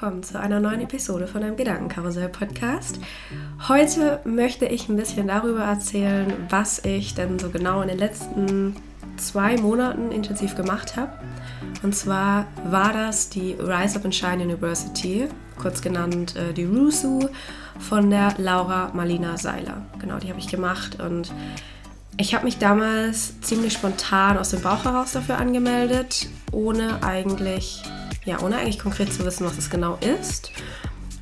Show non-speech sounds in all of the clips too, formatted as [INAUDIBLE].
willkommen zu einer neuen Episode von einem Gedankenkarussell-Podcast. Heute möchte ich ein bisschen darüber erzählen, was ich denn so genau in den letzten zwei Monaten intensiv gemacht habe. Und zwar war das die Rise Up and Shine University, kurz genannt äh, die RUSU von der Laura Marlina Seiler. Genau, die habe ich gemacht und ich habe mich damals ziemlich spontan aus dem Bauch heraus dafür angemeldet, ohne eigentlich ja, ohne eigentlich konkret zu wissen, was es genau ist.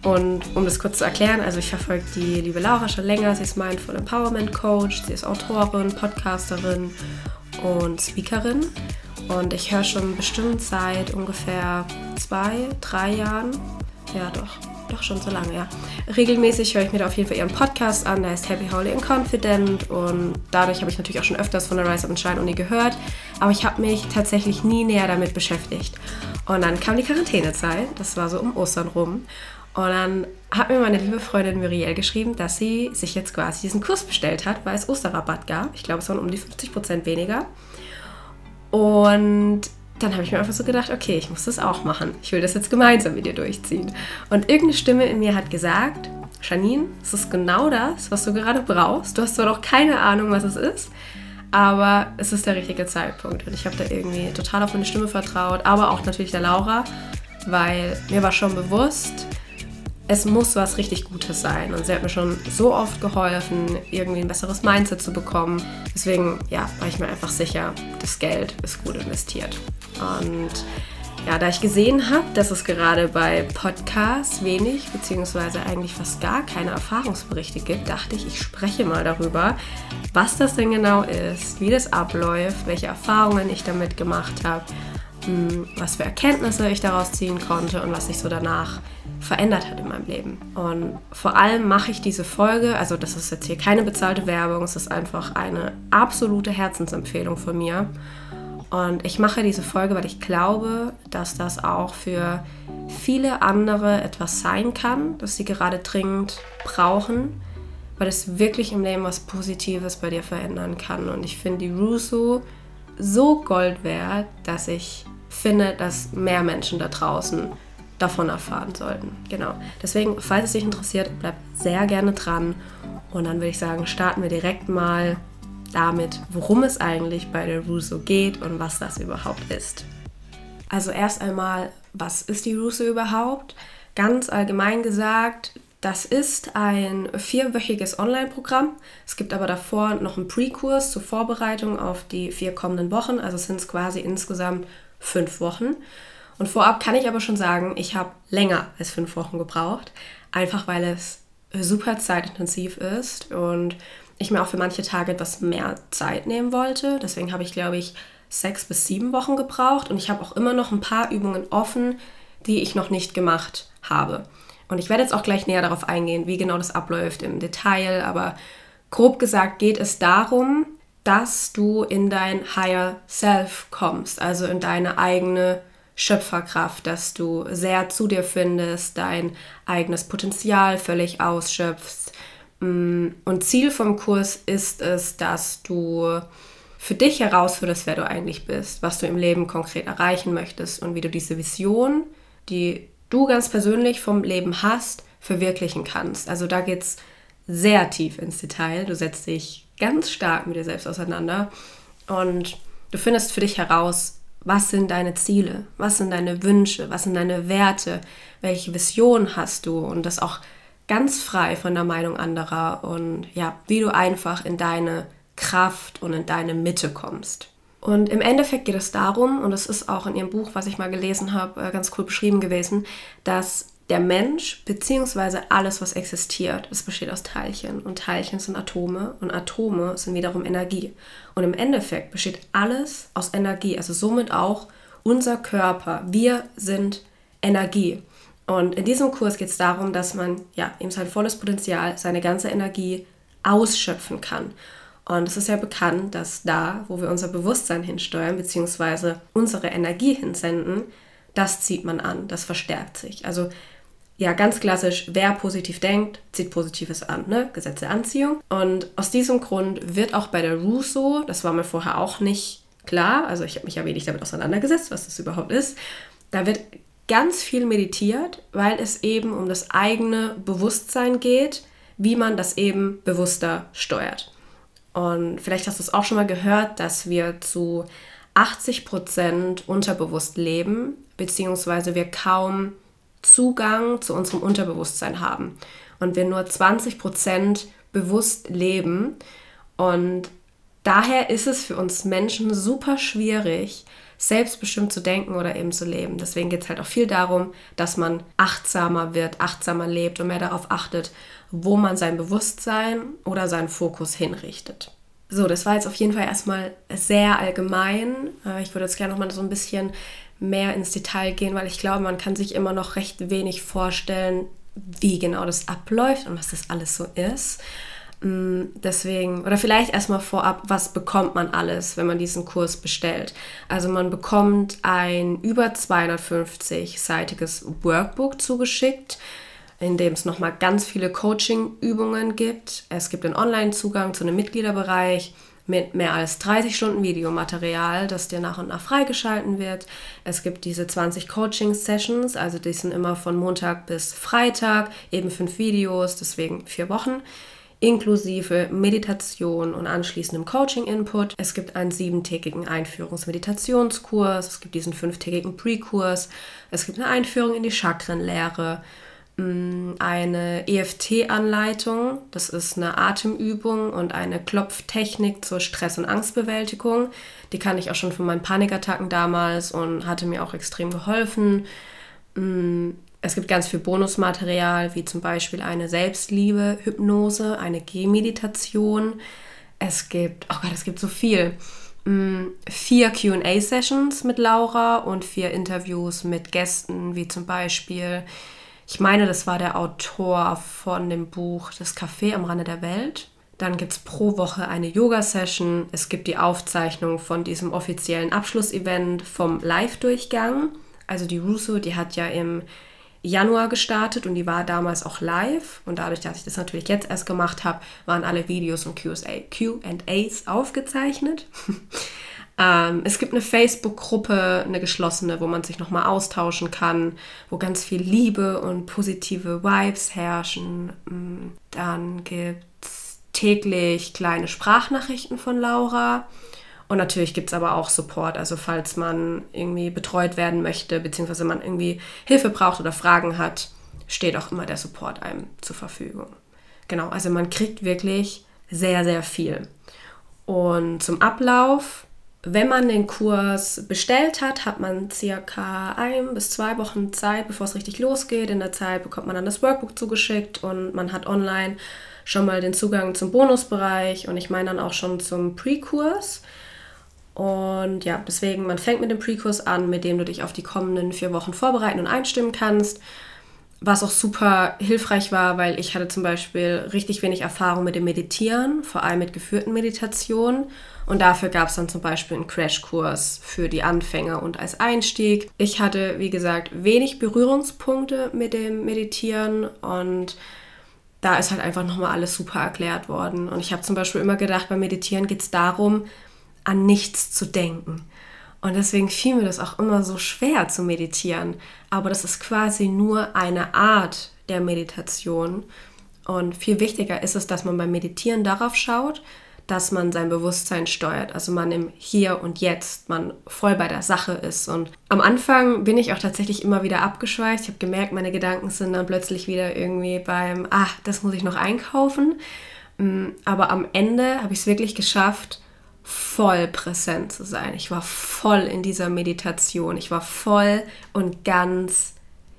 Und um das kurz zu erklären, also ich verfolge die liebe Laura schon länger. Sie ist Mindful Empowerment Coach, sie ist Autorin, Podcasterin und Speakerin. Und ich höre schon bestimmt seit ungefähr zwei, drei Jahren, ja doch, doch schon so lange, ja. Regelmäßig höre ich mir da auf jeden Fall ihren Podcast an, der heißt Happy, Holy and Confident und dadurch habe ich natürlich auch schon öfters von der Rise Up and Shine Uni gehört, aber ich habe mich tatsächlich nie näher damit beschäftigt. Und dann kam die Quarantänezeit, das war so um Ostern rum. Und dann hat mir meine liebe Freundin Muriel geschrieben, dass sie sich jetzt quasi diesen Kurs bestellt hat, weil es Osterrabatt gab. Ich glaube, es waren um die 50% weniger. Und dann habe ich mir einfach so gedacht, okay, ich muss das auch machen. Ich will das jetzt gemeinsam mit dir durchziehen. Und irgendeine Stimme in mir hat gesagt, Janine, es ist genau das, was du gerade brauchst. Du hast zwar noch keine Ahnung, was es ist, aber es ist der richtige Zeitpunkt. Und ich habe da irgendwie total auf meine Stimme vertraut, aber auch natürlich der Laura, weil mir war schon bewusst, es muss was richtig Gutes sein. Und sie hat mir schon so oft geholfen, irgendwie ein besseres Mindset zu bekommen. Deswegen, ja, war ich mir einfach sicher, das Geld ist gut investiert. Und ja, da ich gesehen habe, dass es gerade bei Podcasts wenig beziehungsweise eigentlich fast gar keine Erfahrungsberichte gibt, dachte ich, ich spreche mal darüber, was das denn genau ist, wie das abläuft, welche Erfahrungen ich damit gemacht habe, hm, was für Erkenntnisse ich daraus ziehen konnte und was sich so danach verändert hat in meinem Leben. Und vor allem mache ich diese Folge, also das ist jetzt hier keine bezahlte Werbung, es ist einfach eine absolute Herzensempfehlung von mir. Und ich mache diese Folge, weil ich glaube, dass das auch für viele andere etwas sein kann, das sie gerade dringend brauchen, weil es wirklich im Leben was Positives bei dir verändern kann. Und ich finde die Russo so Gold wert, dass ich finde, dass mehr Menschen da draußen davon erfahren sollten. Genau. Deswegen, falls es dich interessiert, bleib sehr gerne dran. Und dann würde ich sagen, starten wir direkt mal damit, worum es eigentlich bei der Russo geht und was das überhaupt ist. Also erst einmal, was ist die Russo überhaupt? Ganz allgemein gesagt, das ist ein vierwöchiges Online-Programm. Es gibt aber davor noch einen Pre-Kurs zur Vorbereitung auf die vier kommenden Wochen. Also sind es quasi insgesamt fünf Wochen. Und vorab kann ich aber schon sagen, ich habe länger als fünf Wochen gebraucht. Einfach weil es super zeitintensiv ist und ich mir auch für manche Tage etwas mehr Zeit nehmen wollte. Deswegen habe ich, glaube ich, sechs bis sieben Wochen gebraucht und ich habe auch immer noch ein paar Übungen offen, die ich noch nicht gemacht habe. Und ich werde jetzt auch gleich näher darauf eingehen, wie genau das abläuft im Detail, aber grob gesagt geht es darum, dass du in dein Higher Self kommst, also in deine eigene Schöpferkraft, dass du sehr zu dir findest, dein eigenes Potenzial völlig ausschöpfst, Mm, und Ziel vom Kurs ist es, dass du für dich herausfindest, wer du eigentlich bist, was du im Leben konkret erreichen möchtest und wie du diese Vision, die du ganz persönlich vom Leben hast, verwirklichen kannst. Also da geht es sehr tief ins Detail. Du setzt dich ganz stark mit dir selbst auseinander und du findest für dich heraus, was sind deine Ziele, was sind deine Wünsche, was sind deine Werte, welche Vision hast du? Und das auch ganz frei von der Meinung anderer und ja, wie du einfach in deine Kraft und in deine Mitte kommst. Und im Endeffekt geht es darum, und es ist auch in ihrem Buch, was ich mal gelesen habe, äh, ganz cool beschrieben gewesen, dass der Mensch bzw. alles, was existiert, es besteht aus Teilchen und Teilchen sind Atome und Atome sind wiederum Energie. Und im Endeffekt besteht alles aus Energie, also somit auch unser Körper. Wir sind Energie. Und in diesem Kurs geht es darum, dass man ja eben sein volles Potenzial, seine ganze Energie ausschöpfen kann. Und es ist ja bekannt, dass da, wo wir unser Bewusstsein hinsteuern, beziehungsweise unsere Energie hinsenden, das zieht man an, das verstärkt sich. Also ja, ganz klassisch, wer positiv denkt, zieht Positives an, ne? Gesetz der Anziehung. Und aus diesem Grund wird auch bei der Russo, das war mir vorher auch nicht klar, also ich habe mich ja wenig damit auseinandergesetzt, was das überhaupt ist, da wird ganz viel meditiert, weil es eben um das eigene Bewusstsein geht, wie man das eben bewusster steuert. Und vielleicht hast du es auch schon mal gehört, dass wir zu 80 Prozent unterbewusst leben, beziehungsweise wir kaum Zugang zu unserem Unterbewusstsein haben und wir nur 20 Prozent bewusst leben. Und daher ist es für uns Menschen super schwierig, selbstbestimmt zu denken oder eben zu leben. Deswegen geht es halt auch viel darum, dass man achtsamer wird, achtsamer lebt und mehr darauf achtet, wo man sein Bewusstsein oder seinen Fokus hinrichtet. So, das war jetzt auf jeden Fall erstmal sehr allgemein. Äh, ich würde jetzt gerne noch mal so ein bisschen mehr ins Detail gehen, weil ich glaube, man kann sich immer noch recht wenig vorstellen, wie genau das abläuft und was das alles so ist. Mm, deswegen, oder vielleicht erstmal vorab, was bekommt man alles, wenn man diesen Kurs bestellt? Also man bekommt ein über 250-seitiges Workbook zugeschickt, in dem es nochmal ganz viele Coaching-Übungen gibt. Es gibt einen Online-Zugang zu einem Mitgliederbereich mit mehr als 30 Stunden Videomaterial, das dir nach und nach freigeschalten wird. Es gibt diese 20 Coaching-Sessions, also die sind immer von Montag bis Freitag, eben fünf Videos, deswegen vier Wochen inklusive Meditation und anschließendem Coaching-Input. Es gibt einen siebentägigen Einführungsmeditationskurs, es gibt diesen fünftägigen Pre-Kurs, es gibt eine Einführung in die Chakrenlehre, eine EFT-Anleitung. Das ist eine Atemübung und eine Klopftechnik zur Stress- und Angstbewältigung. Die kann ich auch schon von meinen Panikattacken damals und hatte mir auch extrem geholfen. Mm, es gibt ganz viel Bonusmaterial, wie zum Beispiel eine Selbstliebe-Hypnose, eine Gehmeditation. Es gibt, oh Gott, es gibt so viel. Mm, vier QA-Sessions mit Laura und vier Interviews mit Gästen, wie zum Beispiel ich meine, das war der Autor von dem Buch Das Café am Rande der Welt. Dann gibt es pro Woche eine Yoga-Session. Es gibt die Aufzeichnung von diesem offiziellen Abschlussevent vom Live-Durchgang. Also die Russo, die hat ja im Januar gestartet und die war damals auch live. Und dadurch, dass ich das natürlich jetzt erst gemacht habe, waren alle Videos und QAs aufgezeichnet. [LAUGHS] Ähm, es gibt eine Facebook-Gruppe, eine geschlossene, wo man sich nochmal austauschen kann, wo ganz viel Liebe und positive Vibes herrschen. Mm, dann gibt es täglich kleine Sprachnachrichten von Laura. Und natürlich gibt es aber auch Support, also falls man irgendwie betreut werden möchte, beziehungsweise man irgendwie Hilfe braucht oder Fragen hat, steht auch immer der Support einem zur Verfügung. Genau, also man kriegt wirklich sehr, sehr viel. Und zum Ablauf wenn man den Kurs bestellt hat, hat man circa ein bis zwei Wochen Zeit, bevor es richtig losgeht. In der Zeit bekommt man dann das Workbook zugeschickt und man hat online schon mal den Zugang zum Bonusbereich und ich meine dann auch schon zum Pre-Kurs. Und ja, deswegen, man fängt mit dem Pre-Kurs an, mit dem du dich auf die kommenden vier Wochen vorbereiten und einstimmen kannst. Was auch super hilfreich war, weil ich hatte zum Beispiel richtig wenig Erfahrung mit dem Meditieren, vor allem mit geführten Meditationen. Und dafür gab es dann zum Beispiel einen Crashkurs für die Anfänger und als Einstieg. Ich hatte, wie gesagt, wenig Berührungspunkte mit dem Meditieren und da ist halt einfach nochmal alles super erklärt worden. Und ich habe zum Beispiel immer gedacht, beim Meditieren geht es darum, an nichts zu denken. Und deswegen fiel mir das auch immer so schwer zu meditieren. Aber das ist quasi nur eine Art der Meditation. Und viel wichtiger ist es, dass man beim Meditieren darauf schaut, dass man sein Bewusstsein steuert, also man im Hier und Jetzt, man voll bei der Sache ist. Und am Anfang bin ich auch tatsächlich immer wieder abgeschweift. Ich habe gemerkt, meine Gedanken sind dann plötzlich wieder irgendwie beim, ah, das muss ich noch einkaufen. Mm, aber am Ende habe ich es wirklich geschafft, voll präsent zu sein. Ich war voll in dieser Meditation. Ich war voll und ganz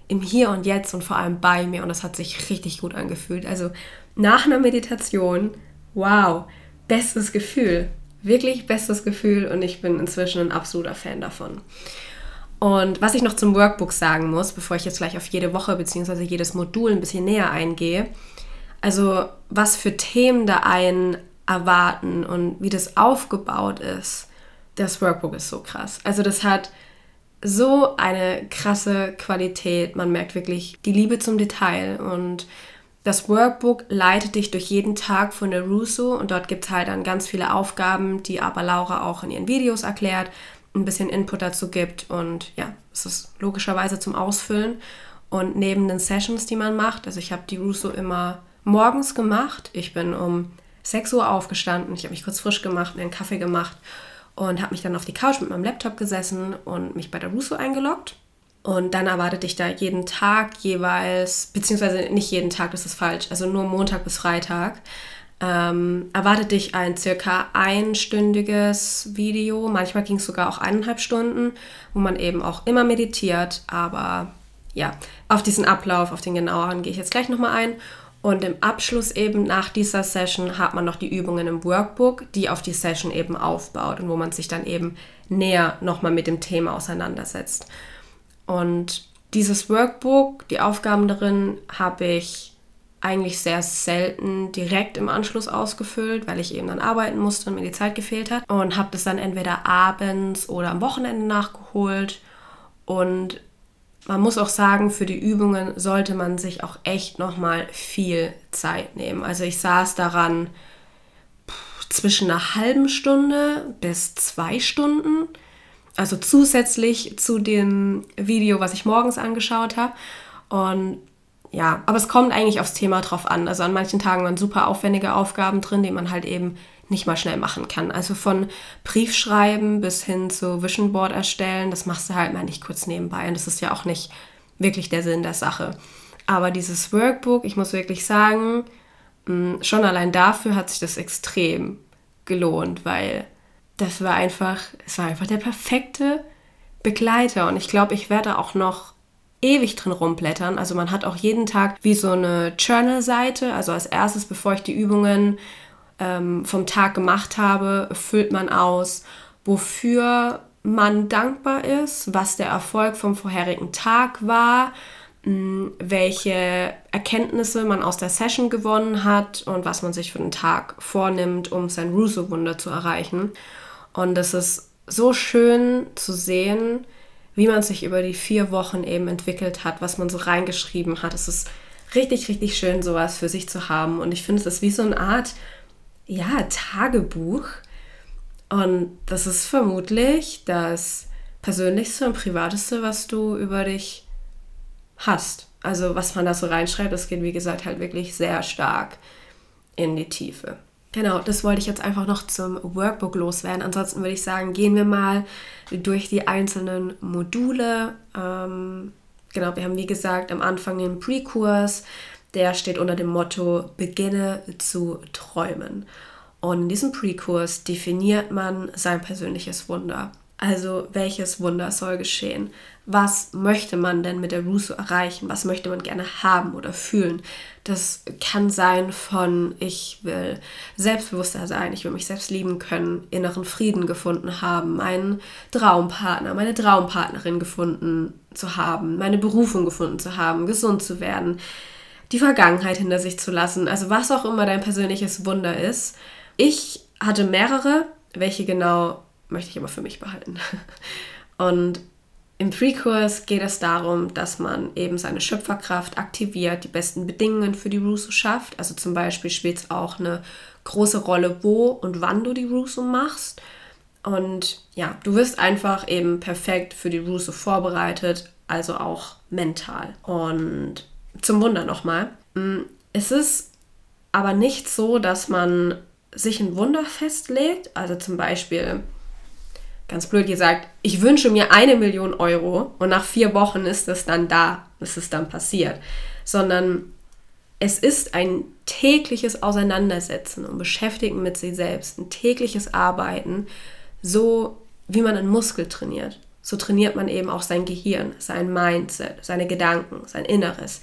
im Hier und Jetzt und vor allem bei mir. Und das hat sich richtig gut angefühlt. Also nach einer Meditation, wow, bestes Gefühl. Wirklich bestes Gefühl und ich bin inzwischen ein absoluter Fan davon. Und was ich noch zum Workbook sagen muss, bevor ich jetzt gleich auf jede Woche bzw. jedes Modul ein bisschen näher eingehe, also was für Themen da einen erwarten und wie das aufgebaut ist, das Workbook ist so krass. Also das hat so eine krasse Qualität. Man merkt wirklich die Liebe zum Detail und das Workbook leitet dich durch jeden Tag von der Russo und dort gibt es halt dann ganz viele Aufgaben, die aber Laura auch in ihren Videos erklärt. ein bisschen Input dazu gibt und ja, es ist logischerweise zum Ausfüllen. Und neben den Sessions, die man macht, also ich habe die Russo immer morgens gemacht. Ich bin um 6 Uhr aufgestanden, ich habe mich kurz frisch gemacht, mir einen Kaffee gemacht und habe mich dann auf die Couch mit meinem Laptop gesessen und mich bei der Russo eingeloggt. Und dann erwartet dich da jeden Tag jeweils, beziehungsweise nicht jeden Tag, das ist falsch, also nur Montag bis Freitag, ähm, erwartet dich ein circa einstündiges Video. Manchmal ging es sogar auch eineinhalb Stunden, wo man eben auch immer meditiert. Aber ja, auf diesen Ablauf, auf den genaueren gehe ich jetzt gleich nochmal ein. Und im Abschluss eben nach dieser Session hat man noch die Übungen im Workbook, die auf die Session eben aufbaut und wo man sich dann eben näher nochmal mit dem Thema auseinandersetzt. Und dieses Workbook, die Aufgaben darin, habe ich eigentlich sehr selten direkt im Anschluss ausgefüllt, weil ich eben dann arbeiten musste und mir die Zeit gefehlt hat. Und habe das dann entweder abends oder am Wochenende nachgeholt. Und man muss auch sagen, für die Übungen sollte man sich auch echt nochmal viel Zeit nehmen. Also ich saß daran zwischen einer halben Stunde bis zwei Stunden. Also zusätzlich zu dem Video, was ich morgens angeschaut habe. Und ja, aber es kommt eigentlich aufs Thema drauf an. Also an manchen Tagen waren super aufwendige Aufgaben drin, die man halt eben nicht mal schnell machen kann. Also von Briefschreiben bis hin zu Vision Board erstellen, das machst du halt mal nicht kurz nebenbei. Und das ist ja auch nicht wirklich der Sinn der Sache. Aber dieses Workbook, ich muss wirklich sagen, mm, schon allein dafür hat sich das extrem gelohnt, weil das war einfach, es war einfach der perfekte Begleiter. Und ich glaube, ich werde auch noch ewig drin rumblättern. Also man hat auch jeden Tag wie so eine Journal-Seite. Also als erstes, bevor ich die Übungen ähm, vom Tag gemacht habe, füllt man aus, wofür man dankbar ist, was der Erfolg vom vorherigen Tag war, welche Erkenntnisse man aus der Session gewonnen hat und was man sich für den Tag vornimmt, um sein Russo-Wunder zu erreichen. Und es ist so schön zu sehen, wie man sich über die vier Wochen eben entwickelt hat, was man so reingeschrieben hat. Es ist richtig, richtig schön, sowas für sich zu haben. Und ich finde, es ist wie so eine Art, ja, Tagebuch. Und das ist vermutlich das Persönlichste und Privateste, was du über dich hast. Also was man da so reinschreibt, das geht wie gesagt halt wirklich sehr stark in die Tiefe. Genau, das wollte ich jetzt einfach noch zum Workbook loswerden. Ansonsten würde ich sagen, gehen wir mal durch die einzelnen Module. Ähm, genau, wir haben wie gesagt am Anfang den Pre-Kurs, der steht unter dem Motto Beginne zu träumen. Und in diesem Pre-Kurs definiert man sein persönliches Wunder. Also welches Wunder soll geschehen? Was möchte man denn mit der Russo erreichen? Was möchte man gerne haben oder fühlen? Das kann sein von ich will selbstbewusster sein, ich will mich selbst lieben können, inneren Frieden gefunden haben, einen Traumpartner, meine Traumpartnerin gefunden zu haben, meine Berufung gefunden zu haben, gesund zu werden, die Vergangenheit hinter sich zu lassen. Also was auch immer dein persönliches Wunder ist. Ich hatte mehrere, welche genau möchte ich aber für mich behalten. [LAUGHS] Und im Pre-Kurs geht es darum, dass man eben seine Schöpferkraft aktiviert, die besten Bedingungen für die Russo schafft. Also zum Beispiel spielt es auch eine große Rolle, wo und wann du die Russo machst. Und ja, du wirst einfach eben perfekt für die Russo vorbereitet, also auch mental. Und zum Wunder nochmal. Mm, es ist aber nicht so, dass man sich ein Wunder festlegt. Also zum Beispiel, ganz blöd gesagt, ich wünsche mir eine Million Euro und nach vier Wochen ist es dann da, ist es dann passiert, sondern es ist ein tägliches Auseinandersetzen und Beschäftigen mit sich selbst, ein tägliches Arbeiten, so wie man einen Muskel trainiert. So trainiert man eben auch sein Gehirn, sein Mindset, seine Gedanken, sein Inneres.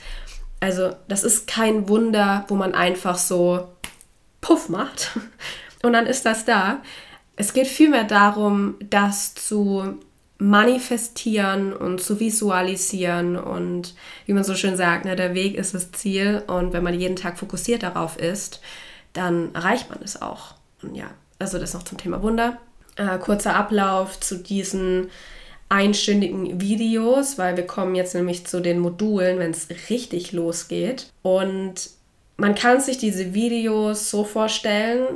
Also das ist kein Wunder, wo man einfach so Puff macht [LAUGHS] und dann ist das da, es geht vielmehr darum, das zu manifestieren und zu visualisieren und wie man so schön sagt, ne, der Weg ist das Ziel und wenn man jeden Tag fokussiert darauf ist, dann erreicht man es auch. Und ja, also das noch zum Thema Wunder. Äh, kurzer Ablauf zu diesen einstündigen Videos, weil wir kommen jetzt nämlich zu den Modulen, wenn es richtig losgeht. Und man kann sich diese Videos so vorstellen,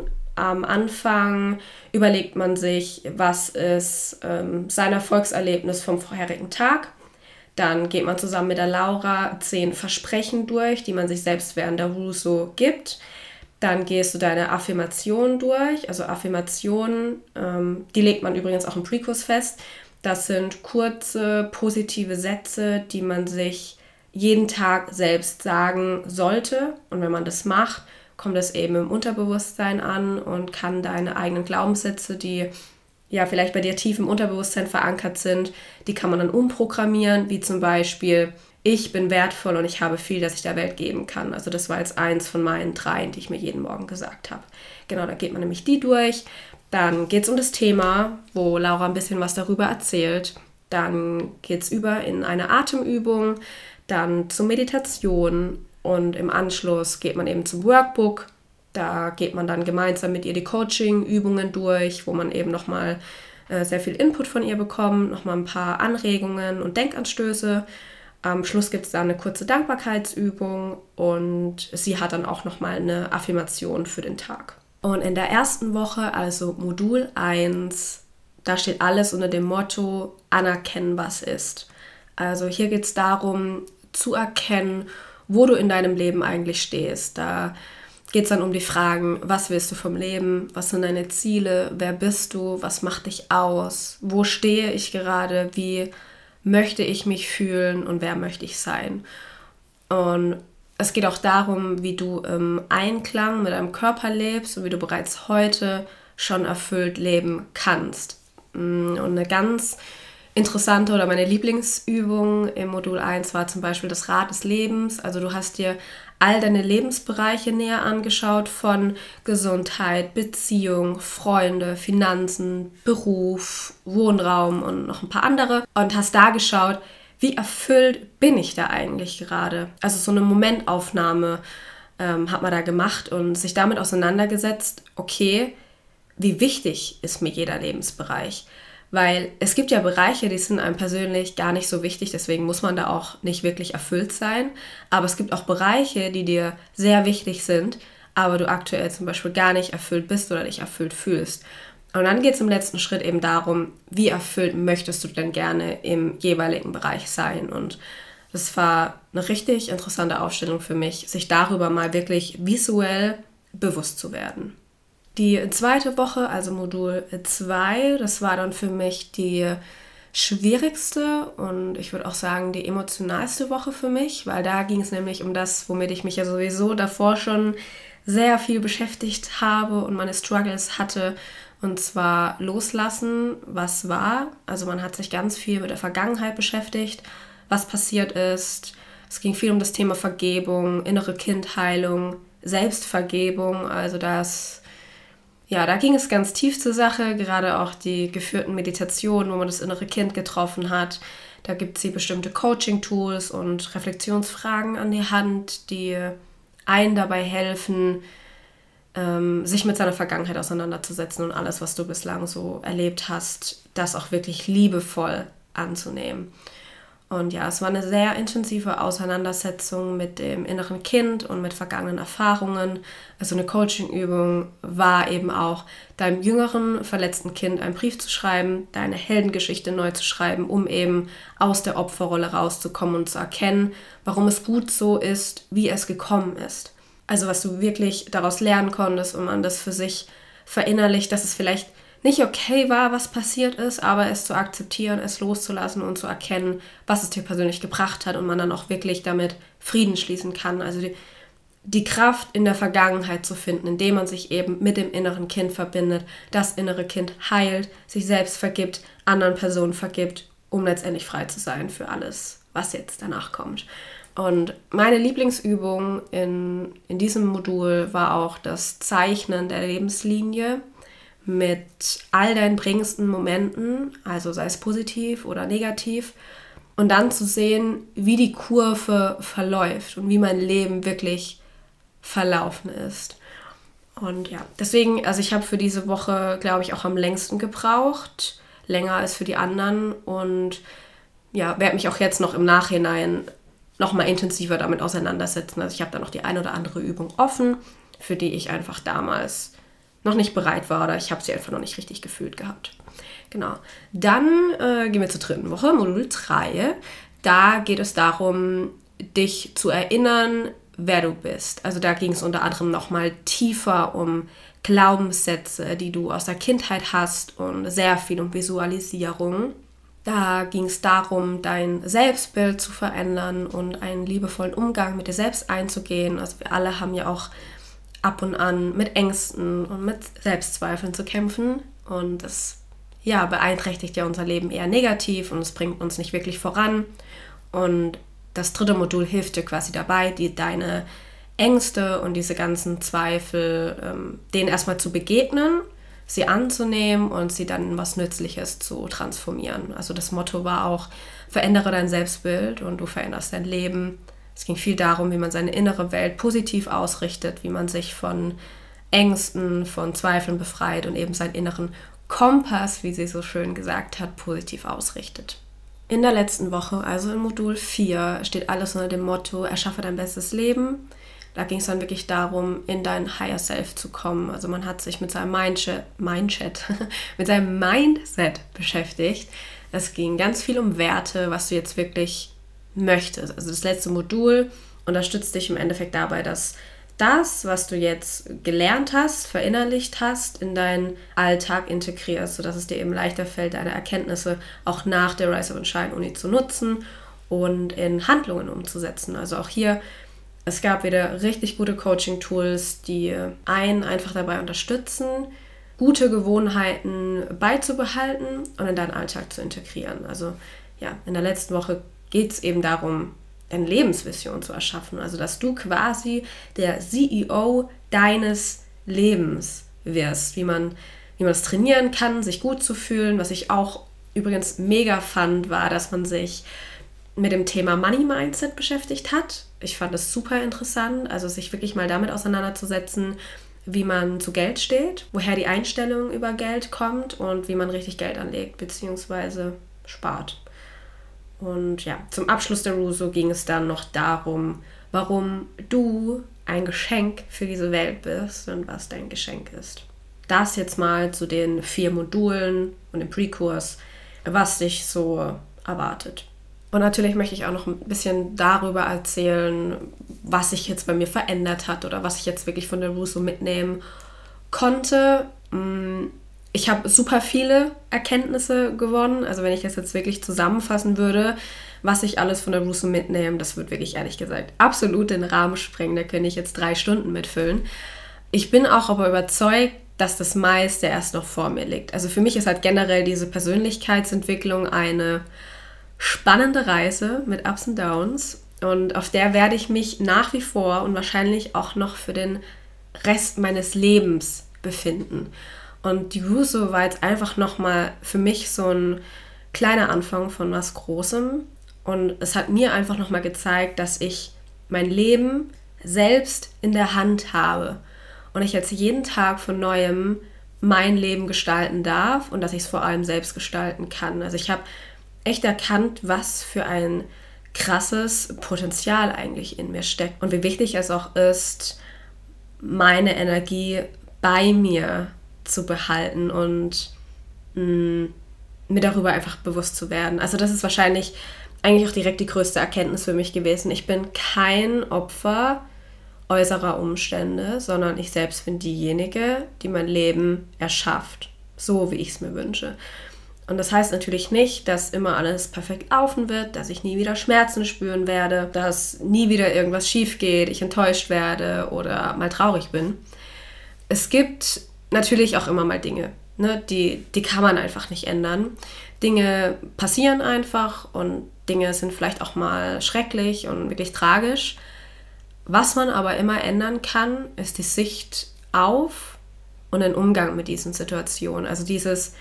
Am Anfang überlegt man sich, was ist ähm, sein Erfolgserlebnis vom vorherigen Tag. Dann geht man zusammen mit der Laura zehn Versprechen durch, die man sich selbst während der Russo gibt. Dann gehst du deine Affirmationen durch. Also Affirmationen, ähm, die legt man übrigens auch im Prekurs fest. Das sind kurze, positive Sätze, die man sich jeden Tag selbst sagen sollte. Und wenn man das macht, kommt es eben im Unterbewusstsein an und kann deine eigenen Glaubenssätze, die ja vielleicht bei dir tief im Unterbewusstsein verankert sind, die kann man dann umprogrammieren, wie zum Beispiel, ich bin wertvoll und ich habe viel, das ich der Welt geben kann. Also das war jetzt eins von meinen dreien, die ich mir jeden Morgen gesagt habe. Genau, da geht man nämlich die durch. Dann geht es um das Thema, wo Laura ein bisschen was darüber erzählt. Dann geht es über in eine Atemübung, dann zur Meditation und im Anschluss geht man eben zum Workbook. Da geht man dann gemeinsam mit ihr die Coaching-Übungen durch, wo man eben nochmal äh, sehr viel Input von ihr bekommt, nochmal ein paar Anregungen und Denkanstöße. Am Schluss gibt es dann eine kurze Dankbarkeitsübung und sie hat dann auch nochmal eine Affirmation für den Tag. Und in der ersten Woche, also Modul 1, da steht alles unter dem Motto anerkennen, was ist. Also hier geht es darum zu erkennen, wo du in deinem Leben eigentlich stehst. Da geht es dann um die Fragen, was willst du vom Leben, was sind deine Ziele, wer bist du, was macht dich aus, wo stehe ich gerade, wie möchte ich mich fühlen und wer möchte ich sein. Und es geht auch darum, wie du im Einklang mit deinem Körper lebst und wie du bereits heute schon erfüllt leben kannst. Mm, und eine ganz interessante oder meine Lieblingsübung im Modul 1 war zum Beispiel das Rad des Lebens. Also du hast dir all deine Lebensbereiche näher angeschaut von Gesundheit, Beziehung, Freunde, Finanzen, Beruf, Wohnraum und noch ein paar andere und hast da geschaut, wie erfüllt bin ich da eigentlich gerade. Also so eine Momentaufnahme ähm, hat man da gemacht und sich damit auseinandergesetzt, okay, wie wichtig ist mir jeder Lebensbereich? Weil es gibt ja Bereiche, die sind einem persönlich gar nicht so wichtig, deswegen muss man da auch nicht wirklich erfüllt sein. Aber es gibt auch Bereiche, die dir sehr wichtig sind, aber du aktuell zum Beispiel gar nicht erfüllt bist oder dich erfüllt fühlst. Und dann geht es im letzten Schritt eben darum, wie erfüllt möchtest du denn gerne im jeweiligen Bereich sein. Und das war eine richtig interessante Aufstellung für mich, sich darüber mal wirklich visuell bewusst zu werden. Die zweite Woche, also Modul 2, das war dann für mich die schwierigste und ich würde auch sagen die emotionalste Woche für mich, weil da ging es nämlich um das, womit ich mich ja sowieso davor schon sehr viel beschäftigt habe und meine Struggles hatte. Und zwar loslassen, was war. Also man hat sich ganz viel mit der Vergangenheit beschäftigt, was passiert ist. Es ging viel um das Thema Vergebung, innere Kindheilung, Selbstvergebung, also das ja, da ging es ganz tief zur Sache, gerade auch die geführten Meditationen, wo man das innere Kind getroffen hat. Da gibt es bestimmte Coaching-Tools und Reflexionsfragen an die Hand, die einen dabei helfen, ähm, sich mit seiner Vergangenheit auseinanderzusetzen und alles, was du bislang so erlebt hast, das auch wirklich liebevoll anzunehmen. Und ja, es war eine sehr intensive Auseinandersetzung mit dem inneren Kind und mit vergangenen Erfahrungen. Also eine Coachingübung war eben auch, deinem jüngeren, verletzten Kind einen Brief zu schreiben, deine Heldengeschichte neu zu schreiben, um eben aus der Opferrolle rauszukommen und zu erkennen, warum es gut so ist, wie es gekommen ist. Also was du wirklich daraus lernen konntest und man das für sich verinnerlicht, dass es vielleicht nicht okay war, was passiert ist, aber es zu akzeptieren, es loszulassen und zu erkennen, was es dir persönlich gebracht hat und man dann auch wirklich damit Frieden schließen kann. Also die, die Kraft in der Vergangenheit zu finden, indem man sich eben mit dem inneren Kind verbindet, das innere Kind heilt, sich selbst vergibt, anderen Personen vergibt, um letztendlich frei zu sein für alles, was jetzt danach kommt. Und meine Lieblingsübung in, in diesem Modul war auch das Zeichnen der Lebenslinie mit all deinen prägendsten Momenten, also sei es positiv oder negativ, und dann zu sehen, wie die Kurve verläuft und wie mein Leben wirklich verlaufen ist. Und ja, deswegen, also ich habe für diese Woche, glaube ich, auch am längsten gebraucht, länger als für die anderen und ja, werde mich auch jetzt noch im Nachhinein noch mal intensiver damit auseinandersetzen. Also ich habe da noch die eine oder andere Übung offen, für die ich einfach damals noch nicht bereit war oder ich habe sie einfach noch nicht richtig gefühlt gehabt. Genau. Dann äh, gehen wir zur dritten Woche, Modul 3. Da geht es darum, dich zu erinnern, wer du bist. Also da ging es unter anderem nochmal tiefer um Glaubenssätze, die du aus der Kindheit hast und sehr viel um Visualisierung. Da ging es darum, dein Selbstbild zu verändern und einen liebevollen Umgang mit dir selbst einzugehen. Also wir alle haben ja auch ab und an mit Ängsten und mit Selbstzweifeln zu kämpfen und das ja, beeinträchtigt ja unser Leben eher negativ und es bringt uns nicht wirklich voran. Und das dritte Modul hilft dir quasi dabei, die, deine Ängste und diese ganzen Zweifel, ähm, denen erstmal zu begegnen, sie anzunehmen und sie dann in was Nützliches zu transformieren. Also das Motto war auch, verändere dein Selbstbild und du veränderst dein Leben. Es ging viel darum, wie man seine innere Welt positiv ausrichtet, wie man sich von Ängsten, von Zweifeln befreit und eben seinen inneren Kompass, wie sie so schön gesagt hat, positiv ausrichtet. In der letzten Woche, also in Modul 4, steht alles unter dem Motto, erschaffe dein bestes Leben. Da ging es dann wirklich darum, in dein Higher Self zu kommen. Also man hat sich mit seinem Mindset, Mindset, [LAUGHS] mit seinem Mindset beschäftigt. Es ging ganz viel um Werte, was du jetzt wirklich möchtest. Also das letzte Modul unterstützt dich im Endeffekt dabei, dass das, was du jetzt gelernt hast, verinnerlicht hast, in deinen Alltag integrierst, sodass es dir eben leichter fällt, deine Erkenntnisse auch nach der Rise of and Shine Uni zu nutzen und in Handlungen umzusetzen. Also auch hier, es gab wieder richtig gute Coaching-Tools, die einen einfach dabei unterstützen, gute Gewohnheiten beizubehalten und in deinen Alltag zu integrieren. Also ja, in der letzten Woche geht es eben darum, eine Lebensvision zu erschaffen. Also, dass du quasi der CEO deines Lebens wirst, wie man, wie man es trainieren kann, sich gut zu fühlen. Was ich auch übrigens mega fand, war, dass man sich mit dem Thema Money Mindset beschäftigt hat. Ich fand es super interessant, also sich wirklich mal damit auseinanderzusetzen, wie man zu Geld steht, woher die Einstellung über Geld kommt und wie man richtig Geld anlegt bzw. spart. Und ja, zum Abschluss der Russo ging es dann noch darum, warum du ein Geschenk für diese Welt bist und was dein Geschenk ist. Das jetzt mal zu den vier Modulen und dem Pre-Kurs, was dich so erwartet. Und natürlich möchte ich auch noch ein bisschen darüber erzählen, was sich jetzt bei mir verändert hat oder was ich jetzt wirklich von der Russo mitnehmen konnte. Mm, ich habe super viele Erkenntnisse gewonnen. Also wenn ich das jetzt wirklich zusammenfassen würde, was ich alles von der Russo mitnehme, das wird wirklich ehrlich gesagt absolut den Rahmen sprengen. Da könnte ich jetzt drei Stunden mitfüllen. Ich bin auch aber überzeugt, dass das meiste erst noch vor mir liegt. Also für mich ist halt generell diese Persönlichkeitsentwicklung eine spannende Reise mit Ups und Downs. Und auf der werde ich mich nach wie vor und wahrscheinlich auch noch für den Rest meines Lebens befinden. Und die Russo war jetzt einfach nochmal für mich so ein kleiner Anfang von was Großem. Und es hat mir einfach nochmal gezeigt, dass ich mein Leben selbst in der Hand habe. Und ich jetzt jeden Tag von neuem mein Leben gestalten darf und dass ich es vor allem selbst gestalten kann. Also ich habe echt erkannt, was für ein krasses Potenzial eigentlich in mir steckt und wie wichtig es auch ist, meine Energie bei mir zu behalten und mh, mm, mir darüber einfach bewusst zu werden. Also das ist wahrscheinlich eigentlich auch direkt die größte Erkenntnis für mich gewesen. Ich bin kein Opfer äußerer Umstände, sondern ich selbst bin diejenige, die mein Leben erschafft, so wie ich es mir wünsche. Und das heißt natürlich nicht, dass immer alles perfekt laufen wird, dass ich nie wieder Schmerzen spüren werde, dass nie wieder irgendwas schief geht, ich enttäuscht werde oder mal traurig bin. Es gibt natürlich auch immer mal Dinge, ne? die, die kann man einfach nicht ändern. Dinge passieren einfach und Dinge sind vielleicht auch mal schrecklich und wirklich tragisch. Was man aber immer ändern kann, ist die Sicht auf und den Umgang mit diesen Situationen. Also dieses,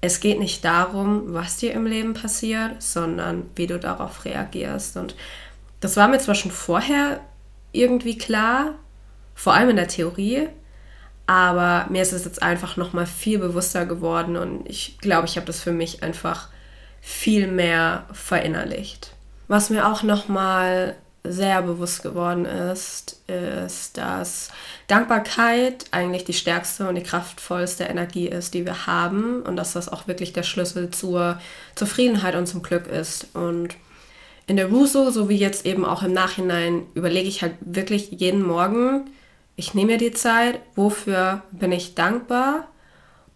es geht nicht darum, was dir im Leben passiert, sondern wie du darauf reagierst. Und das war mir zwar schon vorher irgendwie klar, vor allem in der Theorie, aber mir ist es jetzt einfach noch mal viel bewusster geworden und ich glaube, ich habe das für mich einfach viel mehr verinnerlicht. Was mir auch noch mal sehr bewusst geworden ist, ist, dass Dankbarkeit eigentlich die stärkste und die kraftvollste Energie ist, die wir haben und dass das auch wirklich der Schlüssel zur Zufriedenheit und zum Glück ist. Und in der Russo, so wie jetzt eben auch im Nachhinein, überlege ich halt wirklich jeden Morgen, ich nehme mir die Zeit, wofür bin ich dankbar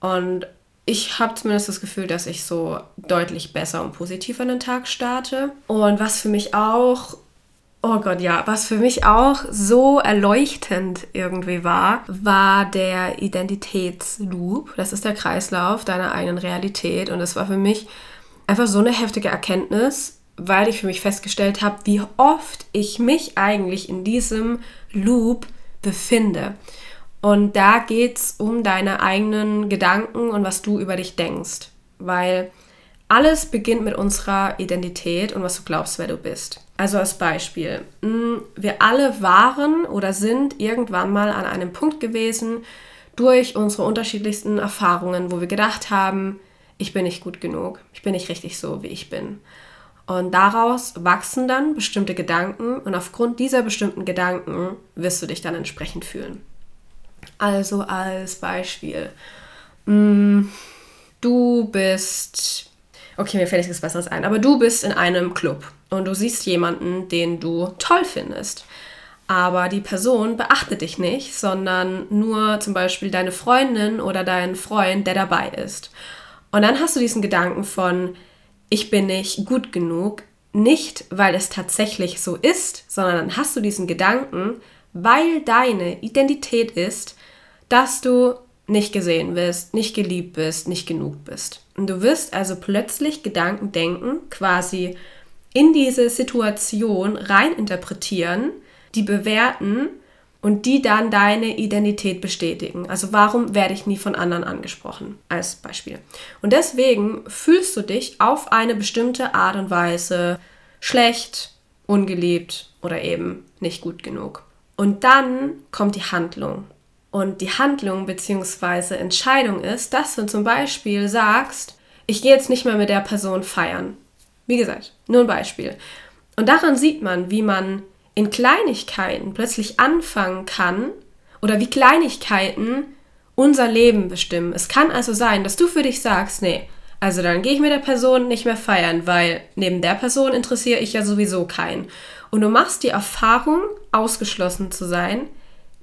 und ich habe zumindest das Gefühl, dass ich so deutlich besser und positiver in den Tag starte. Und was für mich auch, oh Gott, ja, was für mich auch so erleuchtend irgendwie war, war der Identitätsloop. Das ist der Kreislauf deiner eigenen Realität. Und es war für mich einfach so eine heftige Erkenntnis, weil ich für mich festgestellt habe, wie oft ich mich eigentlich in diesem Loop befinde. Und da geht es um deine eigenen Gedanken und was du über dich denkst. Weil alles beginnt mit unserer Identität und was du glaubst, wer du bist. Also als Beispiel, mm, wir alle waren oder sind irgendwann mal an einem Punkt gewesen durch unsere unterschiedlichsten Erfahrungen, wo wir gedacht haben, ich bin nicht gut genug, ich bin nicht richtig so, wie ich bin. Und daraus wachsen dann bestimmte Gedanken und aufgrund dieser bestimmten Gedanken wirst du dich dann entsprechend fühlen. Also als Beispiel, mm, du bist, okay, mir fällt nichts Besseres ein, aber du bist in einem Club und du siehst jemanden, den du toll findest. Aber die Person beachtet dich nicht, sondern nur zum Beispiel deine Freundin oder dein Freund, der dabei ist. Und dann hast du diesen Gedanken von, ich bin nicht gut genug, nicht weil es tatsächlich so ist, sondern dann hast du diesen Gedanken, weil deine Identität ist, dass du nicht gesehen bist, nicht geliebt bist, nicht genug bist. Und du wirst also plötzlich Gedanken denken, quasi in diese Situation rein interpretieren, die bewerten und die dann deine Identität bestätigen. Also warum werde ich nie von anderen angesprochen? Als Beispiel. Und deswegen fühlst du dich auf eine bestimmte Art und Weise schlecht, ungeliebt oder eben nicht gut genug. Und dann kommt die Handlung. Und die Handlung bzw. Entscheidung ist, dass du zum Beispiel sagst, ich gehe jetzt nicht mehr mit der Person feiern. Wie gesagt, nur ein Beispiel. Und daran sieht man, wie man in Kleinigkeiten plötzlich anfangen kann oder wie Kleinigkeiten unser Leben bestimmen. Es kann also sein, dass du für dich sagst, nee, also dann gehe ich mit der Person nicht mehr feiern, weil neben der Person interessiere ich ja sowieso keinen. Und du machst die Erfahrung, ausgeschlossen zu sein,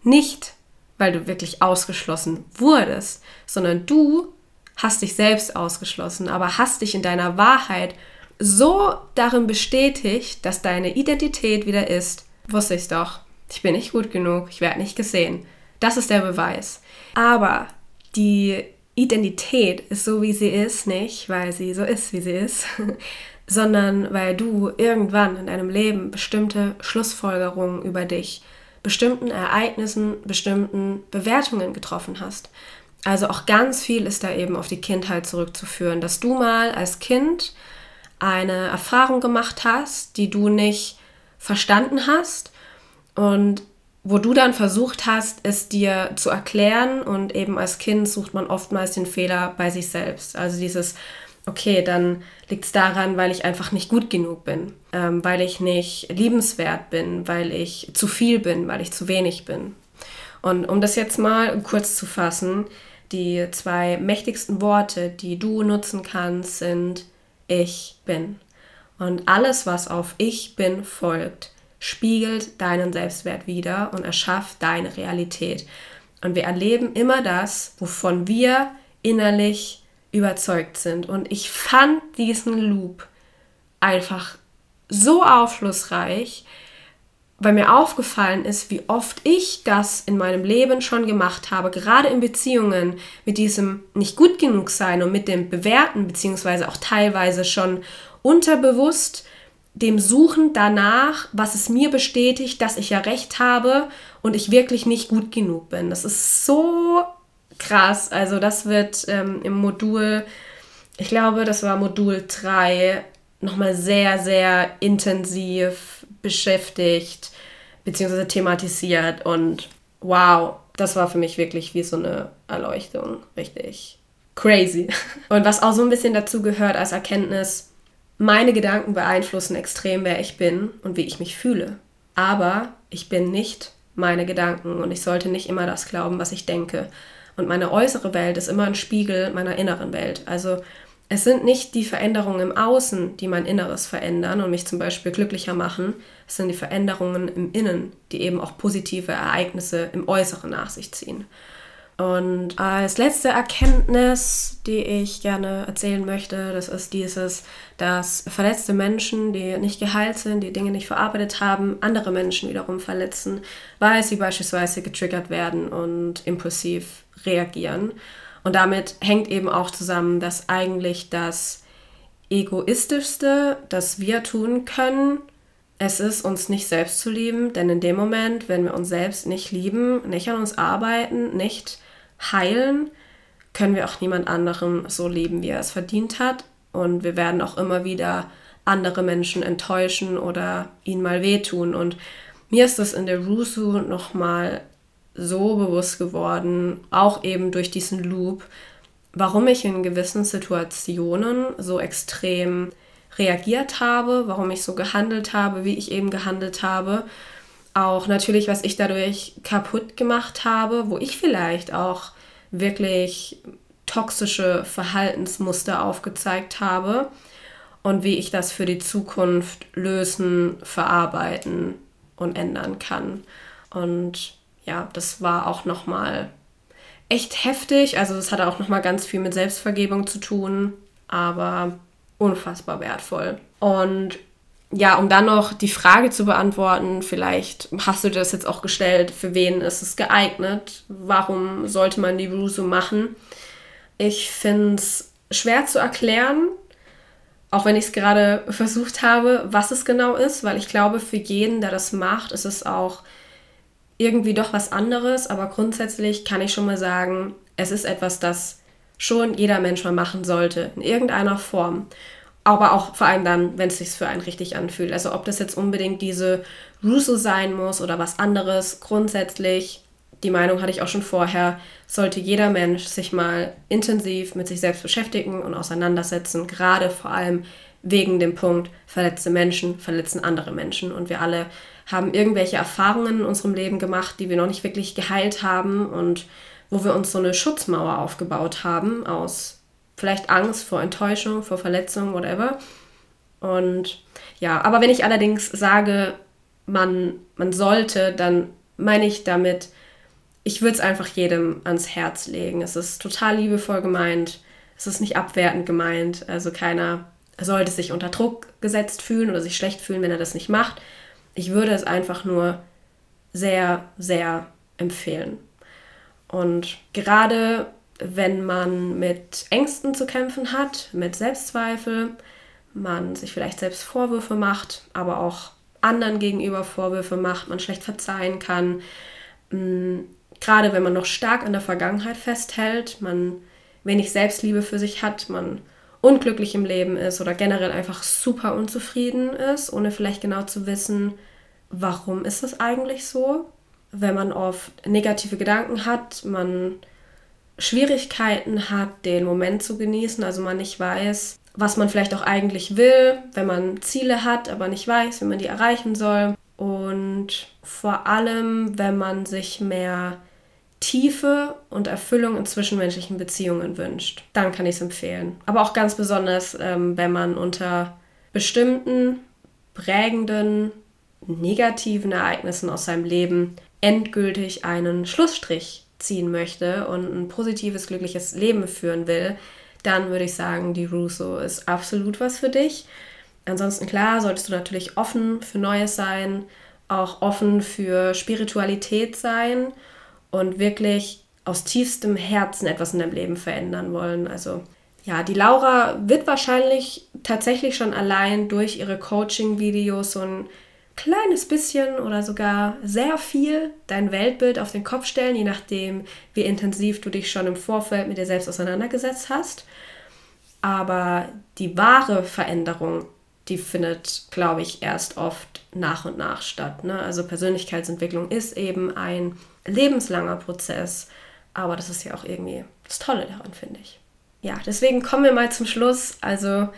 nicht weil du wirklich ausgeschlossen wurdest, sondern du hast dich selbst ausgeschlossen, aber hast dich in deiner Wahrheit so darin bestätigt, dass deine Identität wieder ist, wusste ich doch, ich bin nicht gut genug, ich werde nicht gesehen. Das ist der Beweis. Aber die Identität ist so, wie sie ist, nicht weil sie so ist, wie sie ist, [LAUGHS] sondern weil du irgendwann in deinem Leben bestimmte Schlussfolgerungen über dich bestimmten Ereignissen, bestimmten Bewertungen getroffen hast. Also auch ganz viel ist da eben auf die Kindheit zurückzuführen, dass du mal als Kind eine Erfahrung gemacht hast, die du nicht verstanden hast und wo du dann versucht hast, es dir zu erklären und eben als Kind sucht man oftmals den Fehler bei sich selbst. Also dieses okay, dann liegt es daran, weil ich einfach nicht gut genug bin, ähm, weil ich nicht liebenswert bin, weil ich zu viel bin, weil ich zu wenig bin. Und um das jetzt mal kurz zu fassen, die zwei mächtigsten Worte, die du nutzen kannst, sind ich bin. Und alles, was auf ich bin folgt, spiegelt deinen Selbstwert wider und erschafft deine Realität. Und wir erleben immer das, wovon wir innerlich überzeugt sind. Und ich fand diesen Loop einfach so aufschlussreich, weil mir aufgefallen ist, wie oft ich das in meinem Leben schon gemacht habe, gerade in Beziehungen mit diesem nicht gut genug sein und mit dem Bewerten, beziehungsweise auch teilweise schon unterbewusst dem Suchen danach, was es mir bestätigt, dass ich ja recht habe und ich wirklich nicht gut genug bin. Das ist so krass. Also das wird ähm, im Modul, ich glaube, das war Modul 3, nochmal sehr, sehr intensiv beschäftigt bzw. thematisiert. Und wow, das war für mich wirklich wie so eine Erleuchtung. Richtig crazy. [LAUGHS] Und was auch so ein bisschen dazu gehört als Erkenntnis, meine Gedanken beeinflussen extrem, wer ich bin und wie ich mich fühle. Aber ich bin nicht meine Gedanken und ich sollte nicht immer das glauben, was ich denke. Und meine äußere Welt ist immer ein Spiegel meiner inneren Welt. Also es sind nicht die Veränderungen im Außen, die mein Inneres verändern und mich zum Beispiel glücklicher machen. Es sind die Veränderungen im Innen, die eben auch positive Ereignisse im Äußeren nach sich ziehen. Und als letzte Erkenntnis, die ich gerne erzählen möchte, das ist dieses, dass verletzte Menschen, die nicht geheilt sind, die Dinge nicht verarbeitet haben, andere Menschen wiederum verletzen, weil sie beispielsweise getriggert werden und impulsiv reagieren. Und damit hängt eben auch zusammen, dass eigentlich das egoistischste, das wir tun können, es ist, uns nicht selbst zu lieben, denn in dem Moment, wenn wir uns selbst nicht lieben, nicht an uns arbeiten, nicht heilen, können wir auch niemand anderen so leben, wie er es verdient hat. Und wir werden auch immer wieder andere Menschen enttäuschen oder ihnen mal wehtun. Und mir ist das in der Rusu nochmal so bewusst geworden, auch eben durch diesen Loop, warum ich in gewissen Situationen so extrem reagiert habe, warum ich so gehandelt habe, wie ich eben gehandelt habe auch natürlich, was ich dadurch kaputt gemacht habe, wo ich vielleicht auch wirklich toxische Verhaltensmuster aufgezeigt habe und wie ich das für die Zukunft lösen, verarbeiten und ändern kann. Und ja, das war auch noch mal echt heftig, also es hatte auch noch mal ganz viel mit Selbstvergebung zu tun, aber unfassbar wertvoll. Und ja, um dann noch die Frage zu beantworten, vielleicht hast du das jetzt auch gestellt, für wen ist es geeignet? Warum sollte man die Rusu machen? Ich finde es schwer zu erklären, auch wenn ich es gerade [LAUGHS] versucht habe, was es genau ist, weil ich glaube, für jeden, der das macht, ist es auch irgendwie doch was anderes. Aber grundsätzlich kann ich schon mal sagen, es ist etwas, das schon jeder Mensch mal machen sollte, in irgendeiner Form aber auch vor allem dann, wenn es sich für einen richtig anfühlt. Also ob das jetzt unbedingt diese Russo sein muss oder was anderes. Grundsätzlich, die Meinung hatte ich auch schon vorher, sollte jeder Mensch sich mal intensiv mit sich selbst beschäftigen und auseinandersetzen, gerade vor allem wegen dem Punkt, verletzte Menschen verletzen andere Menschen. Und wir alle haben irgendwelche Erfahrungen in unserem Leben gemacht, die wir noch nicht wirklich geheilt haben und wo wir uns so eine Schutzmauer aufgebaut haben aus vielleicht Angst vor Enttäuschung, vor Verletzung, whatever. Und ja, aber wenn ich allerdings sage, man, man sollte, dann meine ich damit, ich würde es einfach jedem ans Herz legen. Es ist total liebevoll gemeint, es ist nicht abwertend gemeint. Also keiner sollte sich unter Druck gesetzt fühlen oder sich schlecht fühlen, wenn er das nicht macht. Ich würde es einfach nur sehr, sehr empfehlen. Und gerade wenn man mit Ängsten zu kämpfen hat, mit Selbstzweifel, man sich vielleicht selbst Vorwürfe macht, aber auch anderen gegenüber Vorwürfe macht, man schlecht verzeihen kann. Mm, gerade wenn man noch stark an der Vergangenheit festhält, man wenig Selbstliebe für sich hat, man unglücklich im Leben ist oder generell einfach super unzufrieden ist, ohne vielleicht genau zu wissen, warum ist das eigentlich so. Wenn man oft negative Gedanken hat, man Schwierigkeiten hat, den Moment zu genießen, also man nicht weiß, was man vielleicht auch eigentlich will, wenn man Ziele hat, aber nicht weiß, wie man die erreichen soll. Und vor allem, wenn man sich mehr Tiefe und Erfüllung in zwischenmenschlichen Beziehungen wünscht, dann kann ich es empfehlen. Aber auch ganz besonders, ähm, wenn man unter bestimmten prägenden, negativen Ereignissen aus seinem Leben endgültig einen Schlussstrich ziehen möchte und ein positives, glückliches Leben führen will, dann würde ich sagen, die Russo ist absolut was für dich. Ansonsten klar, solltest du natürlich offen für Neues sein, auch offen für Spiritualität sein und wirklich aus tiefstem Herzen etwas in deinem Leben verändern wollen. Also ja, die Laura wird wahrscheinlich tatsächlich schon allein durch ihre Coaching-Videos so ein kleines bisschen oder sogar sehr viel dein Weltbild auf den Kopf stellen, je nachdem, wie intensiv du dich schon im Vorfeld mit dir selbst auseinandergesetzt hast. Aber die wahre Veränderung, die findet, glaube ich, erst oft nach und nach statt. Ne? Also Persönlichkeitsentwicklung ist eben ein lebenslanger Prozess, aber das ist ja auch irgendwie das Tolle daran, finde ich. Ja, deswegen kommen wir mal zum Schluss. Also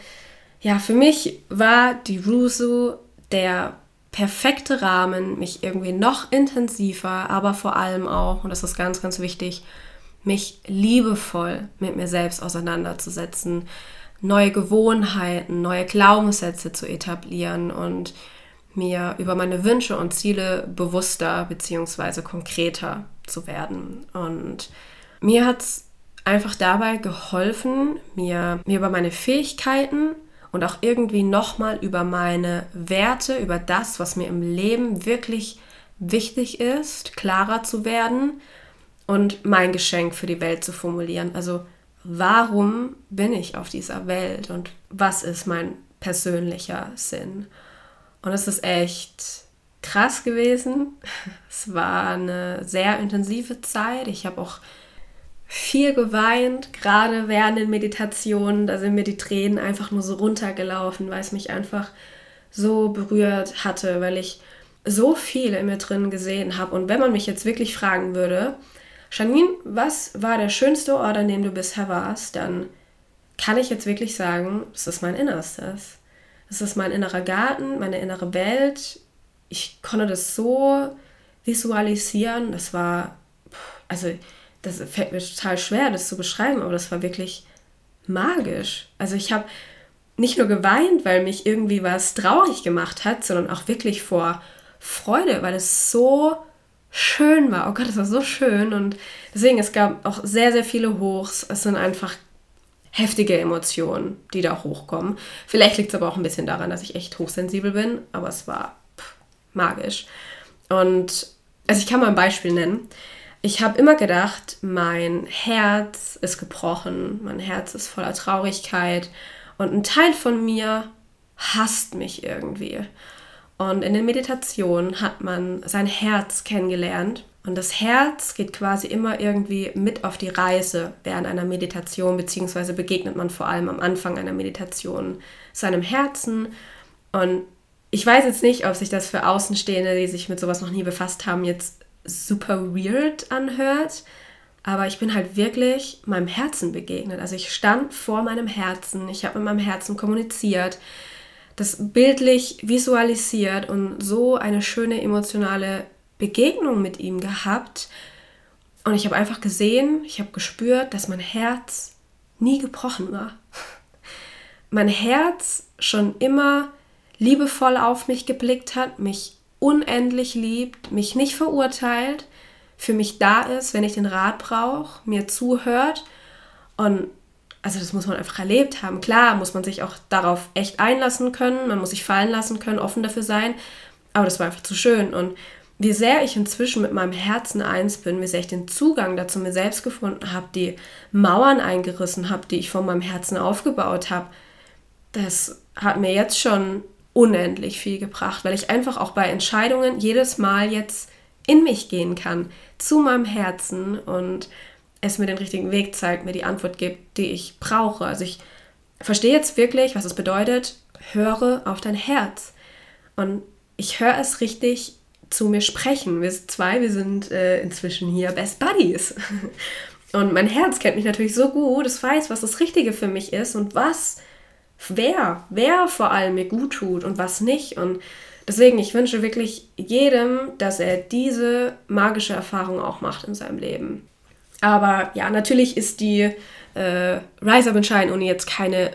ja, für mich war die Rusu der perfekte Rahmen, mich irgendwie noch intensiver, aber vor allem auch, und das ist ganz, ganz wichtig, mich liebevoll mit mir selbst auseinanderzusetzen, neue Gewohnheiten, neue Glaubenssätze zu etablieren und mir über meine Wünsche und Ziele bewusster bzw. konkreter zu werden. Und mir hat es einfach dabei geholfen, mir, mir über meine Fähigkeiten und auch irgendwie nochmal über meine Werte, über das, was mir im Leben wirklich wichtig ist, klarer zu werden und mein Geschenk für die Welt zu formulieren. Also warum bin ich auf dieser Welt und was ist mein persönlicher Sinn? Und es ist echt krass gewesen. Es war eine sehr intensive Zeit. Ich habe auch viel geweint, gerade während den Meditationen. Da sind mir die Tränen einfach nur so runtergelaufen, weil es mich einfach so berührt hatte, weil ich so viel in mir drin gesehen habe. Und wenn man mich jetzt wirklich fragen würde, Janine, was war der schönste Ort, an dem du bisher warst, dann kann ich jetzt wirklich sagen, es ist mein Innerstes. Es ist mein innerer Garten, meine innere Welt. Ich konnte das so visualisieren. Das war, also das fällt mir total schwer, das zu beschreiben, aber das war wirklich magisch. Also ich habe nicht nur geweint, weil mich irgendwie was traurig gemacht hat, sondern auch wirklich vor Freude, weil es so schön war. Oh Gott, es war so schön und deswegen, es gab auch sehr, sehr viele Hochs. Es sind einfach heftige Emotionen, die da hochkommen. Vielleicht liegt es aber auch ein bisschen daran, dass ich echt hochsensibel bin, aber es war pff, magisch. Und also ich kann mal ein Beispiel nennen ich habe immer gedacht, mein Herz ist gebrochen, mein Herz ist voller Traurigkeit und ein Teil von mir hasst mich irgendwie. Und in den Meditationen hat man sein Herz kennengelernt. Und das Herz geht quasi immer irgendwie mit auf die Reise während einer Meditation, beziehungsweise begegnet man vor allem am Anfang einer Meditation seinem Herzen. Und ich weiß jetzt nicht, ob sich das für Außenstehende, die sich mit sowas noch nie befasst haben, jetzt super weird anhört, aber ich bin halt wirklich meinem Herzen begegnet. Also ich stand vor meinem Herzen, ich habe mit meinem Herzen kommuniziert, das bildlich visualisiert und so eine schöne emotionale Begegnung mit ihm gehabt. Und ich habe einfach gesehen, ich habe gespürt, dass mein Herz nie gebrochen war. [LAUGHS] Mein Herz schon immer liebevoll auf mich geblickt hat, mich unendlich liebt, mich nicht verurteilt, für mich da ist, wenn ich den Rat brauche, mir zuhört. Und also das muss man einfach erlebt haben. Klar, muss man sich auch darauf echt einlassen können, man muss sich fallen lassen können, offen dafür sein. Aber das war einfach zu schön. Und wie sehr ich inzwischen mit meinem Herzen eins bin, wie sehr ich den Zugang dazu mir selbst gefunden habe, die Mauern eingerissen habe, die ich von meinem Herzen aufgebaut habe, das hat mir jetzt schon unendlich viel gebracht, weil ich einfach auch bei Entscheidungen jedes Mal jetzt in mich gehen kann, zu meinem Herzen und es mir den richtigen Weg zeigt, mir die Antwort gibt, die ich brauche. Also ich verstehe jetzt wirklich, was es bedeutet, höre auf dein Herz. Und ich höre es richtig zu mir sprechen. Wir sind zwei, wir sind äh, inzwischen hier Best Buddies. [LAUGHS] Und mein Herz kennt mich natürlich so gut, es weiß, was das Richtige für mich ist und was wer, wer vor allem mir gut tut und was nicht. Und deswegen, ich wünsche wirklich jedem, dass er diese magische Erfahrung auch macht in seinem Leben. Aber ja, natürlich ist die äh, Rise Up and Shine Uni jetzt keine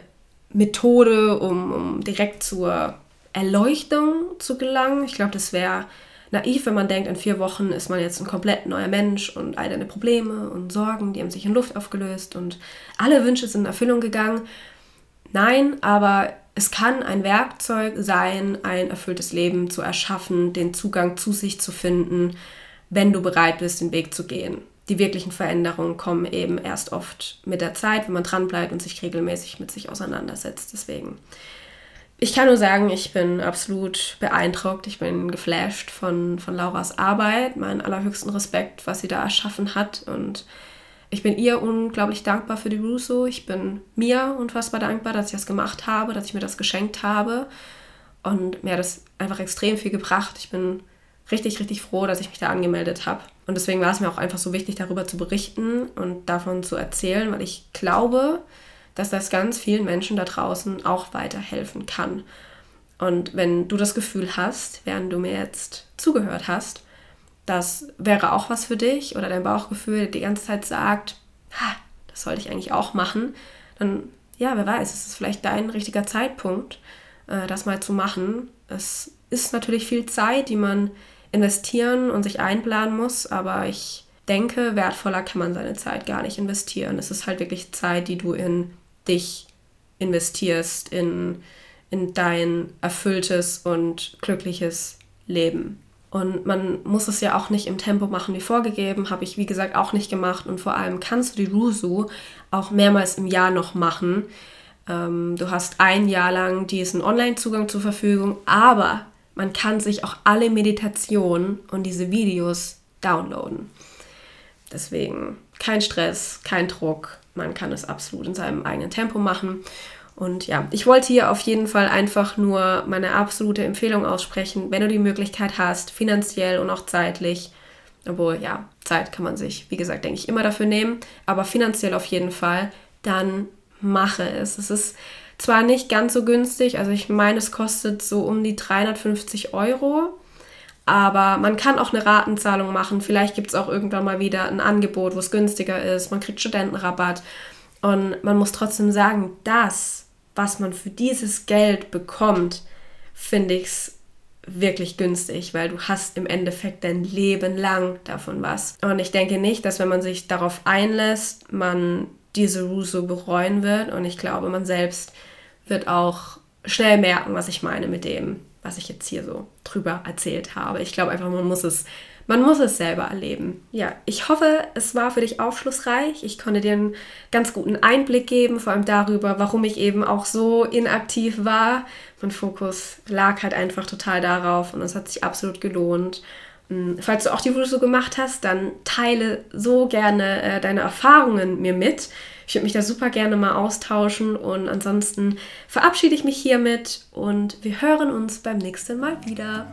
Methode, um, um direkt zur Erleuchtung zu gelangen. Ich glaube, das wäre naiv, wenn man denkt, in vier Wochen ist man jetzt ein komplett neuer Mensch und all deine Probleme und Sorgen, die haben sich in Luft aufgelöst und alle Wünsche sind in Erfüllung gegangen. Nein, aber es kann ein Werkzeug sein, ein erfülltes Leben zu erschaffen, den Zugang zu sich zu finden, wenn du bereit bist, den Weg zu gehen. Die wirklichen Veränderungen kommen eben erst oft mit der Zeit, wenn man dranbleibt und sich regelmäßig mit sich auseinandersetzt. Deswegen, ich kann nur sagen, ich bin absolut beeindruckt, ich bin geflasht von, von Lauras Arbeit, meinen allerhöchsten Respekt, was sie da erschaffen hat und ich bin ihr unglaublich dankbar für die Russo. Ich bin mir unfassbar dankbar, dass ich das gemacht habe, dass ich mir das geschenkt habe. Und mir hat das einfach extrem viel gebracht. Ich bin richtig, richtig froh, dass ich mich da angemeldet habe. Und deswegen war es mir auch einfach so wichtig, darüber zu berichten und davon zu erzählen, weil ich glaube, dass das ganz vielen Menschen da draußen auch weiterhelfen kann. Und wenn du das Gefühl hast, während du mir jetzt zugehört hast, das wäre auch was für dich oder dein Bauchgefühl die ganze Zeit sagt, ha, das sollte ich eigentlich auch machen, dann ja, wer weiß, es ist vielleicht dein richtiger Zeitpunkt, äh, das mal zu machen. Es ist natürlich viel Zeit, die man investieren und sich einplanen muss, aber ich denke, wertvoller kann man seine Zeit gar nicht investieren. Es ist halt wirklich Zeit, die du in dich investierst, in, in dein erfülltes und glückliches Leben. Und man muss es ja auch nicht im Tempo machen wie vorgegeben, habe ich wie gesagt auch nicht gemacht. Und vor allem kannst du die Rusu auch mehrmals im Jahr noch machen. Ähm, du hast ein Jahr lang diesen Online-Zugang zur Verfügung, aber man kann sich auch alle Meditationen und diese Videos downloaden. Deswegen kein Stress, kein Druck. Man kann es absolut in seinem eigenen Tempo machen. Und ja, ich wollte hier auf jeden Fall einfach nur meine absolute Empfehlung aussprechen, wenn du die Möglichkeit hast, finanziell und auch zeitlich, obwohl ja, Zeit kann man sich, wie gesagt, denke ich, immer dafür nehmen, aber finanziell auf jeden Fall, dann mache es. Es ist zwar nicht ganz so günstig, also ich meine, es kostet so um die 350 Euro, aber man kann auch eine Ratenzahlung machen. Vielleicht gibt es auch irgendwann mal wieder ein Angebot, wo es günstiger ist. Man kriegt Studentenrabatt. Und man muss trotzdem sagen, das was man für dieses Geld bekommt, finde ich es wirklich günstig, weil du hast im Endeffekt dein Leben lang davon was. Und ich denke nicht, dass wenn man sich darauf einlässt, man diese Ruso bereuen wird. Und ich glaube, man selbst wird auch schnell merken, was ich meine mit dem, was ich jetzt hier so drüber erzählt habe. Ich glaube einfach, man muss es man muss es selber erleben. Ja, ich hoffe, es war für dich aufschlussreich. Ich konnte dir einen ganz guten Einblick geben, vor allem darüber, warum ich eben auch so inaktiv war. Mein Fokus lag halt einfach total darauf und es hat sich absolut gelohnt. Hm, falls du auch die Videos so gemacht hast, dann teile so gerne äh, deine Erfahrungen mir mit. Ich würde mich da super gerne mal austauschen und ansonsten verabschiede ich mich hiermit und wir hören uns beim nächsten Mal wieder.